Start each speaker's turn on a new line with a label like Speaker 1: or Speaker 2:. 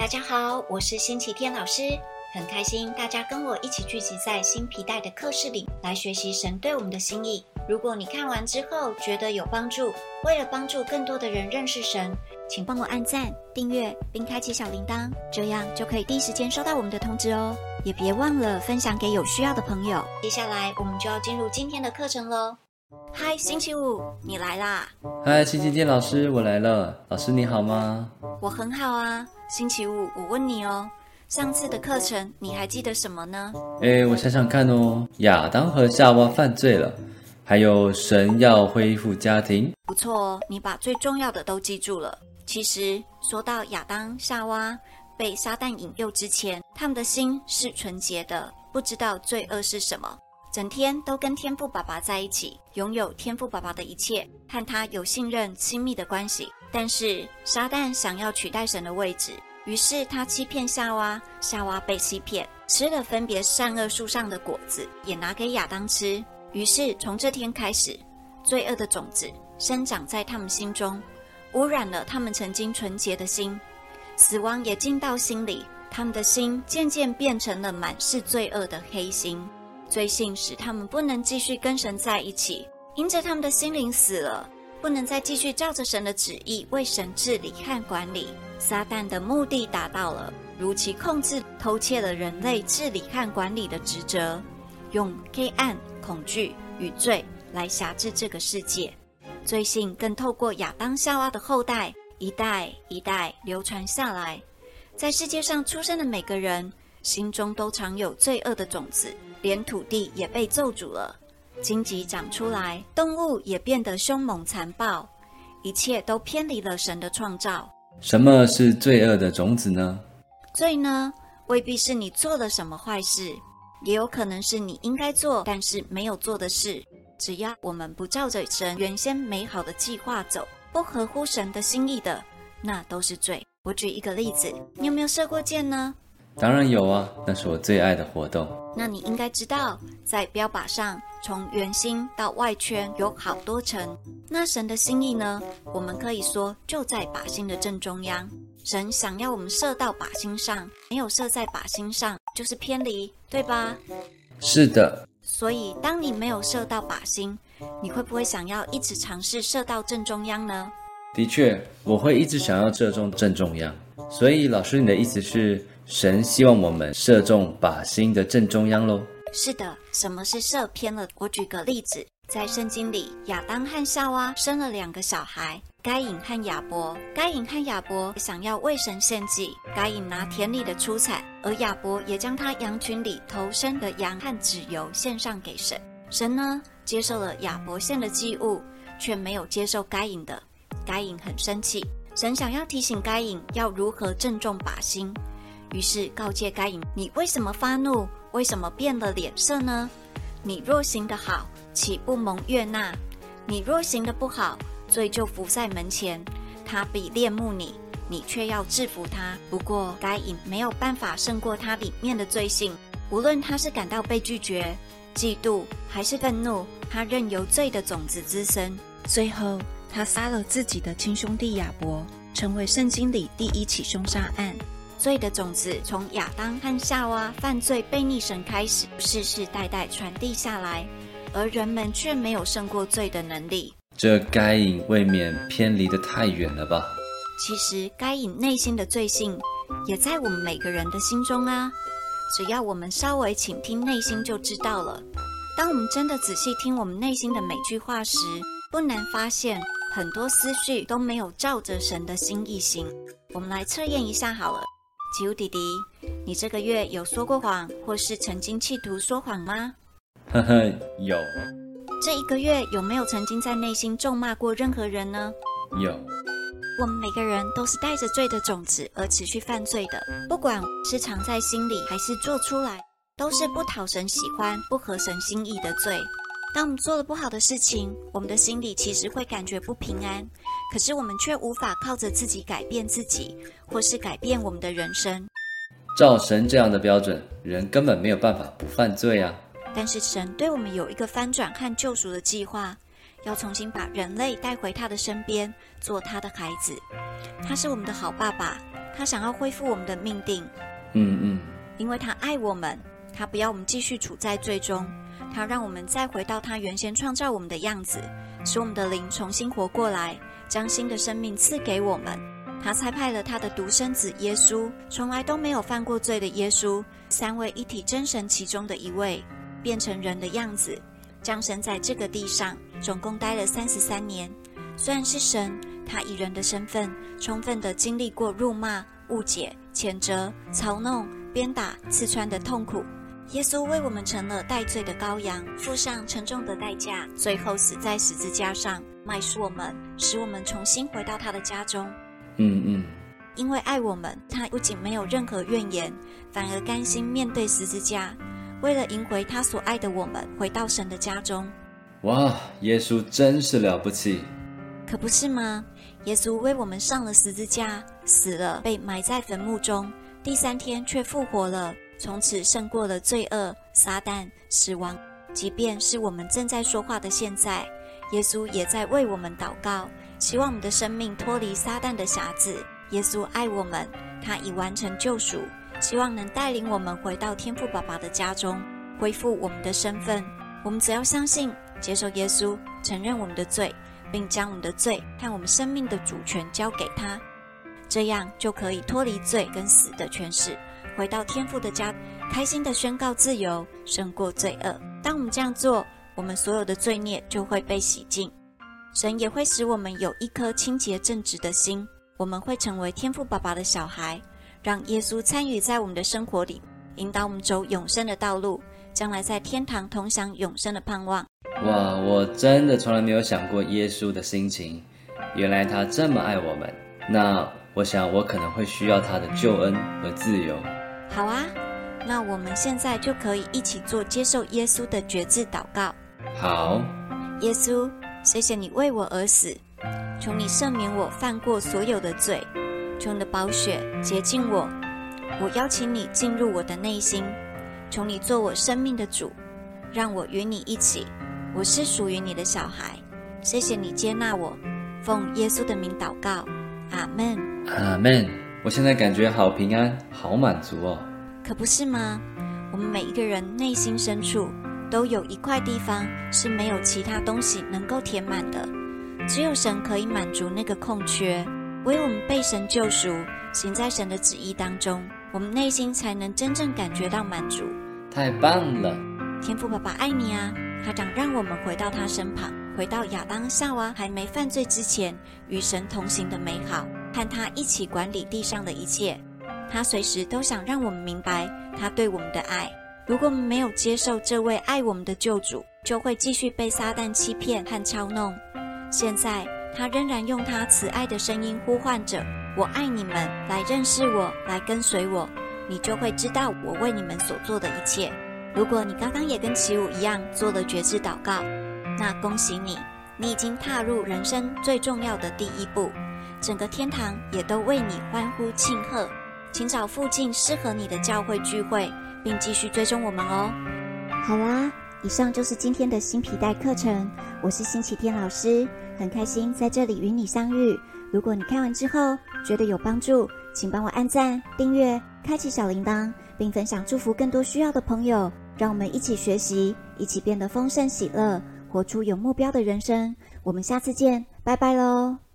Speaker 1: 大家好，我是星期天老师，很开心大家跟我一起聚集在新皮带的课室里来学习神对我们的心意。如果你看完之后觉得有帮助，为了帮助更多的人认识神，请帮我按赞、订阅并开启小铃铛，这样就可以第一时间收到我们的通知哦。也别忘了分享给有需要的朋友。接下来我们就要进入今天的课程喽。嗨，星期五，你来啦！
Speaker 2: 嗨，星期天老师，我来了。老师你好吗？
Speaker 1: 我很好啊。星期五，我问你哦，上次的课程你还记得什么呢？
Speaker 2: 哎，我想想看哦，亚当和夏娃犯罪了，还有神要恢复家庭。
Speaker 1: 不错哦，你把最重要的都记住了。其实说到亚当、夏娃被撒旦引诱之前，他们的心是纯洁的，不知道罪恶是什么，整天都跟天赋爸爸在一起，拥有天赋爸爸的一切，和他有信任、亲密的关系。但是撒旦想要取代神的位置，于是他欺骗夏娃，夏娃被欺骗，吃了分别善恶树上的果子，也拿给亚当吃。于是从这天开始，罪恶的种子生长在他们心中，污染了他们曾经纯洁的心，死亡也进到心里，他们的心渐渐变成了满是罪恶的黑心。罪性使他们不能继续跟神在一起，因着他们的心灵死了。不能再继续照着神的旨意为神治理和管理，撒旦的目的达到了，如其控制、偷窃了人类治理和管理的职责，用黑暗、恐惧与罪来辖制这个世界。罪性更透过亚当、夏娃的后代一代一代流传下来，在世界上出生的每个人心中都藏有罪恶的种子，连土地也被咒诅了。荆棘长出来，动物也变得凶猛残暴，一切都偏离了神的创造。
Speaker 2: 什么是罪恶的种子呢？
Speaker 1: 罪呢，未必是你做了什么坏事，也有可能是你应该做但是没有做的事。只要我们不照着神原先美好的计划走，不合乎神的心意的，那都是罪。我举一个例子，你有没有射过箭呢？
Speaker 2: 当然有啊，那是我最爱的活动。
Speaker 1: 那你应该知道，在标靶上，从圆心到外圈有好多层。那神的心意呢？我们可以说就在靶心的正中央。神想要我们射到靶心上，没有射在靶心上就是偏离，对吧？
Speaker 2: 是的。
Speaker 1: 所以，当你没有射到靶心，你会不会想要一直尝试射到正中央呢？
Speaker 2: 的确，我会一直想要射中正中央。所以，老师，你的意思是？神希望我们射中靶心的正中央喽。
Speaker 1: 是的，什么是射偏了？我举个例子，在圣经里，亚当和夏娃生了两个小孩，该隐和亚伯。该隐和亚伯想要为神献祭，该隐拿田里的出产，而亚伯也将他羊群里头生的羊和脂油献上给神。神呢，接受了亚伯献的祭物，却没有接受该隐的。该隐很生气，神想要提醒该隐要如何正中靶心。于是告诫该隐：“你为什么发怒？为什么变了脸色呢？你若行得好，岂不蒙悦纳？你若行得不好，罪就伏在门前。他必恋慕你，你却要制服他。不过该隐没有办法胜过他里面的罪性。无论他是感到被拒绝、嫉妒还是愤怒，他任由罪的种子滋生。最后，他杀了自己的亲兄弟亚伯，成为圣经里第一起凶杀案。”罪的种子从亚当和夏娃犯罪背逆神开始，世世代代传递下来，而人们却没有胜过罪的能力。
Speaker 2: 这该隐未免偏离得太远了吧？
Speaker 1: 其实该隐内心的罪性也在我们每个人的心中啊！只要我们稍微倾听内心，就知道了。当我们真的仔细听我们内心的每句话时，不难发现很多思绪都没有照着神的心意行。我们来测验一下好了。吉乌弟弟，你这个月有说过谎，或是曾经企图说谎吗？
Speaker 2: 呵呵，有。
Speaker 1: 这一个月有没有曾经在内心咒骂过任何人呢？
Speaker 2: 有。
Speaker 1: 我们每个人都是带着罪的种子而持续犯罪的，不管是藏在心里还是做出来，都是不讨神喜欢、不合神心意的罪。当我们做了不好的事情，我们的心里其实会感觉不平安。可是我们却无法靠着自己改变自己，或是改变我们的人生。
Speaker 2: 照神这样的标准，人根本没有办法不犯罪啊！
Speaker 1: 但是神对我们有一个翻转和救赎的计划，要重新把人类带回他的身边，做他的孩子。他是我们的好爸爸，他想要恢复我们的命定，
Speaker 2: 嗯嗯，
Speaker 1: 因为他爱我们，他不要我们继续处在最终，他让我们再回到他原先创造我们的样子，使我们的灵重新活过来，将新的生命赐给我们。他差派了他的独生子耶稣，从来都没有犯过罪的耶稣，三位一体真神其中的一位，变成人的样子，降生在这个地上，总共待了三十三年。虽然是神，他以人的身份，充分的经历过辱骂、误解、谴责、嘲弄、鞭打、刺穿的痛苦。耶稣为我们成了代罪的羔羊，付上沉重的代价，最后死在十字架上，卖赎我们，使我们重新回到他的家中。
Speaker 2: 嗯嗯，
Speaker 1: 因为爱我们，他不仅没有任何怨言，反而甘心面对十字架，为了赢回他所爱的我们，回到神的家中。
Speaker 2: 哇，耶稣真是了不起！
Speaker 1: 可不是吗？耶稣为我们上了十字架，死了，被埋在坟墓中，第三天却复活了，从此胜过了罪恶、撒旦、死亡。即便是我们正在说话的现在，耶稣也在为我们祷告。希望我们的生命脱离撒旦的匣子。耶稣爱我们，他已完成救赎，希望能带领我们回到天父爸爸的家中，恢复我们的身份。我们只要相信、接受耶稣，承认我们的罪，并将我们的罪和我们生命的主权交给他，这样就可以脱离罪跟死的权势，回到天父的家，开心的宣告自由，胜过罪恶。当我们这样做，我们所有的罪孽就会被洗净。神也会使我们有一颗清洁正直的心，我们会成为天父爸爸的小孩，让耶稣参与在我们的生活里，引导我们走永生的道路，将来在天堂同享永生的盼望。
Speaker 2: 哇，我真的从来没有想过耶稣的心情，原来他这么爱我们。那我想我可能会需要他的救恩和自由。
Speaker 1: 好啊，那我们现在就可以一起做接受耶稣的决志祷告。
Speaker 2: 好，
Speaker 1: 耶稣。谢谢你为我而死，求你赦免我犯过所有的罪，求你的宝血洁净我。我邀请你进入我的内心，求你做我生命的主，让我与你一起。我是属于你的小孩。谢谢你接纳我，奉耶稣的名祷告，阿门。
Speaker 2: 阿门。我现在感觉好平安，好满足哦。
Speaker 1: 可不是吗？我们每一个人内心深处。都有一块地方是没有其他东西能够填满的，只有神可以满足那个空缺。唯有我们被神救赎，行在神的旨意当中，我们内心才能真正感觉到满足。
Speaker 2: 太棒了！
Speaker 1: 天父爸爸爱你啊！他想让我们回到他身旁，回到亚当夏娃还没犯罪之前，与神同行的美好，和他一起管理地上的一切。他随时都想让我们明白他对我们的爱。如果我们没有接受这位爱我们的救主，就会继续被撒旦欺骗和操弄。现在他仍然用他慈爱的声音呼唤着：“我爱你们，来认识我，来跟随我，你就会知道我为你们所做的一切。”如果你刚刚也跟齐武一样做了觉知祷告，那恭喜你，你已经踏入人生最重要的第一步，整个天堂也都为你欢呼庆贺。请找附近适合你的教会聚会。并继续追踪我们哦。
Speaker 3: 好啦，以上就是今天的新皮带课程。我是星期天老师，很开心在这里与你相遇。如果你看完之后觉得有帮助，请帮我按赞、订阅、开启小铃铛，并分享祝福更多需要的朋友。让我们一起学习，一起变得丰盛喜乐，活出有目标的人生。我们下次见，拜拜喽。